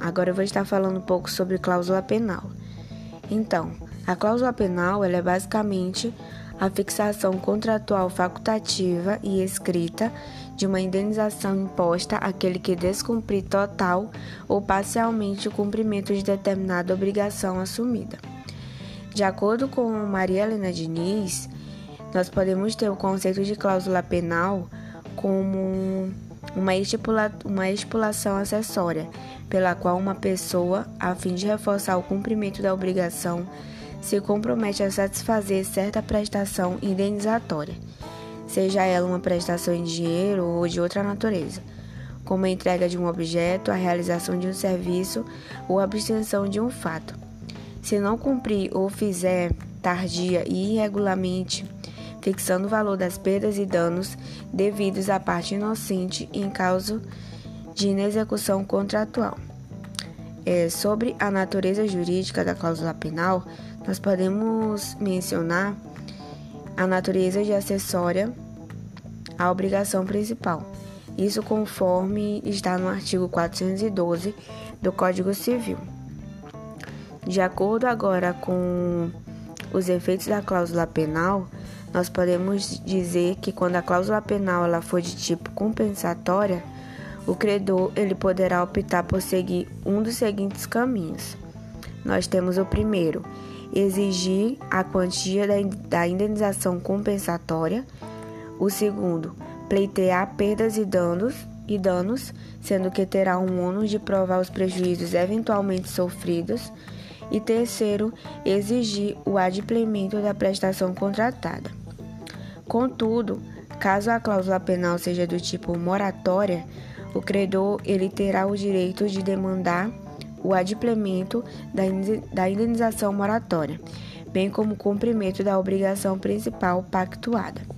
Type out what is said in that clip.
agora eu vou estar falando um pouco sobre cláusula penal. Então, a cláusula penal é basicamente a fixação contratual facultativa e escrita de uma indenização imposta àquele que descumprir total ou parcialmente o cumprimento de determinada obrigação assumida. De acordo com Maria Helena Diniz, nós podemos ter o conceito de cláusula penal como uma, estipula uma estipulação acessória, pela qual uma pessoa, a fim de reforçar o cumprimento da obrigação, se compromete a satisfazer certa prestação indenizatória, seja ela uma prestação em dinheiro ou de outra natureza, como a entrega de um objeto, a realização de um serviço ou a abstenção de um fato. Se não cumprir ou fizer tardia e irregularmente fixando o valor das perdas e danos devidos à parte inocente em causa de inexecução contratual. É, sobre a natureza jurídica da cláusula penal, nós podemos mencionar a natureza de acessória à obrigação principal. Isso conforme está no artigo 412 do Código Civil. De acordo agora com os efeitos da cláusula penal, nós podemos dizer que quando a cláusula penal ela for de tipo compensatória, o credor ele poderá optar por seguir um dos seguintes caminhos. Nós temos o primeiro, exigir a quantia da indenização compensatória. O segundo, pleitear perdas e danos, e danos, sendo que terá um ônus de provar os prejuízos eventualmente sofridos. E terceiro, exigir o adimplemento da prestação contratada. Contudo, caso a cláusula penal seja do tipo moratória, o credor ele terá o direito de demandar o adimplemento da indenização moratória, bem como o cumprimento da obrigação principal pactuada.